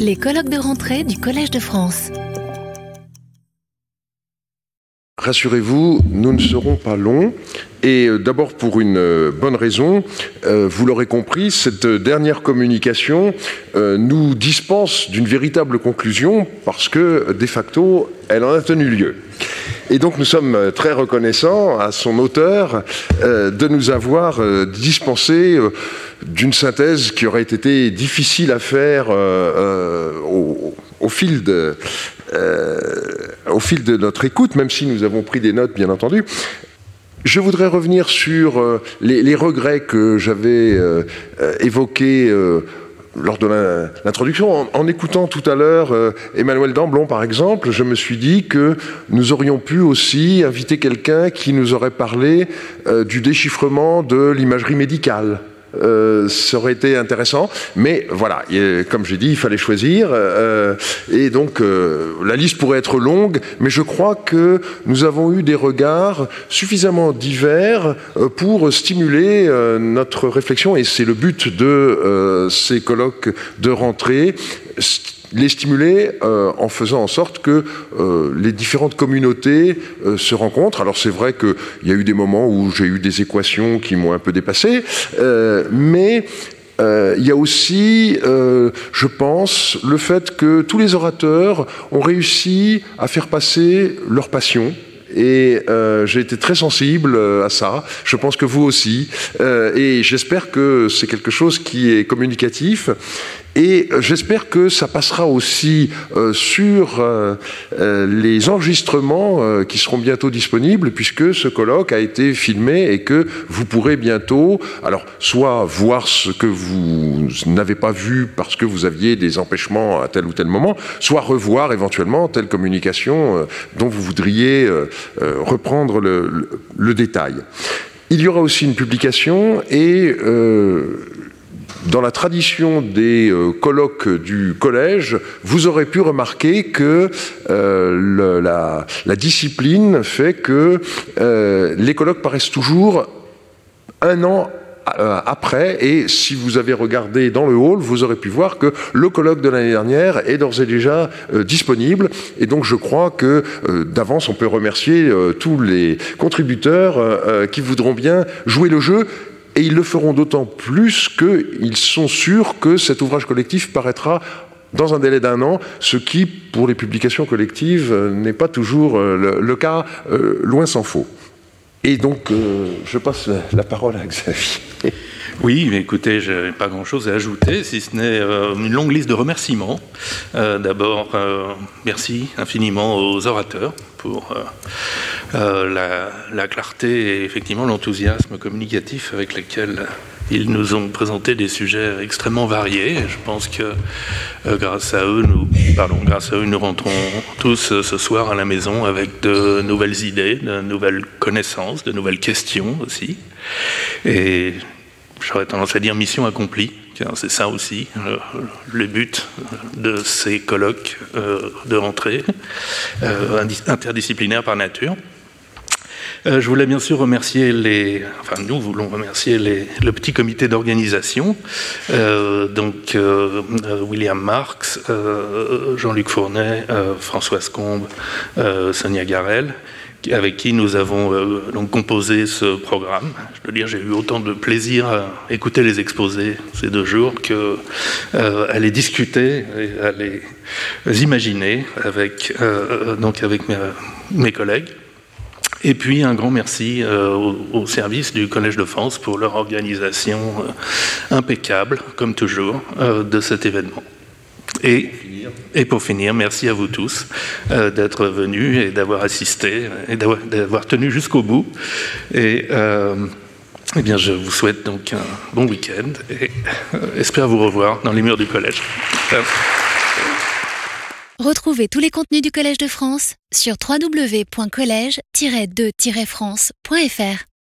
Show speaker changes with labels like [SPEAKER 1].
[SPEAKER 1] Les colloques de rentrée du Collège de France.
[SPEAKER 2] Rassurez-vous, nous ne serons pas longs. Et euh, d'abord pour une euh, bonne raison, euh, vous l'aurez compris, cette dernière communication nous dispense d'une véritable conclusion parce que de facto, elle en a tenu lieu. Et donc nous sommes très reconnaissants à son auteur de nous avoir dispensé d'une synthèse qui aurait été difficile à faire au, fil de, notre écoute, même si nous avons pris des notes, bien entendu. Je voudrais revenir sur euh, les, regrets que j'avais euh, euh, évoqués lors de l'introduction. En, écoutant tout à l'heure Emmanuel Damblon, par exemple, je me suis dit que nous aurions pu aussi inviter quelqu'un qui nous aurait parlé du déchiffrement de l'imagerie médicale. Euh, ça aurait été intéressant. Mais voilà, comme j'ai dit, il fallait choisir. Euh, et donc, euh, la liste pourrait être longue, mais je crois que nous avons eu des regards suffisamment divers pour stimuler notre réflexion. Et c'est le but de ces colloques de rentrée les stimuler euh, en faisant en sorte que euh, les différentes communautés euh, se rencontrent. Alors c'est vrai qu'il y a eu des moments où j'ai eu des équations qui m'ont un peu dépassé, mais il y a aussi, je pense, le fait que tous les orateurs ont réussi à faire passer leur passion. Et j'ai été très sensible à ça. Je pense que vous aussi. et j'espère que c'est quelque chose qui est communicatif et j'espère que ça passera aussi euh, sur euh, euh, les enregistrements qui seront bientôt disponibles, puisque ce colloque a été filmé et que vous pourrez bientôt, alors, soit voir ce que vous n'avez pas vu parce que vous aviez des empêchements à tel ou tel moment, soit revoir éventuellement telle communication dont vous voudriez reprendre le, le, détail. Il y aura aussi une publication et dans la tradition des euh, colloques du collège, vous aurez pu remarquer que euh, la, discipline fait que euh, les colloques paraissent toujours un an après, et si vous avez regardé dans le hall, vous aurez pu voir que le colloque de l'année dernière est d'ores et déjà disponible. Et donc je crois que d'avance, on peut remercier tous les contributeurs qui voudront bien jouer le jeu et ils le feront d'autant plus qu'ils sont sûrs que cet ouvrage collectif paraîtra dans un délai d'un an, ce qui, pour les publications collectives, euh, n'est pas toujours euh, le, cas, euh, loin s'en faut. Et donc, je passe la parole à Xavier.
[SPEAKER 3] Oui, mais écoutez, je n'ai pas grand-chose à ajouter, si ce n'est une longue liste de remerciements. D'abord, merci infiniment aux orateurs pour euh, la, clarté et effectivement l'enthousiasme communicatif avec lesquels ils nous ont présenté des sujets extrêmement variés. Je pense que euh, grâce à eux, nous, nous rentrons tous euh, ce soir à la maison avec de nouvelles idées, de nouvelles connaissances, de nouvelles questions aussi. J'aurais tendance à dire mission accomplie. C'est ça aussi le but de ces colloques de rentrée interdisciplinaires par nature. Euh, je voulais bien sûr remercier les, enfin nous voulons remercier les, le petit comité d'organisation, euh, donc euh, William Marx, Jean-Luc Fournet, Françoise Combe, Sonia Garel, avec qui nous avons donc composé ce programme. Je dois dire, j'ai eu autant de plaisir à écouter les exposés ces deux jours que à les discuter et à les imaginer avec donc avec mes collègues. Et puis un grand merci euh, au, service du Collège de France pour leur organisation euh, impeccable, comme toujours, euh, de cet événement. Et, pour finir, merci à vous tous d'être venus et d'avoir assisté et d'avoir tenu jusqu'au bout. Et eh bien, je vous souhaite donc un bon week-end et espère vous revoir dans les murs du collège.
[SPEAKER 1] Retrouvez tous les contenus du Collège de France sur www.colège-2-france.fr.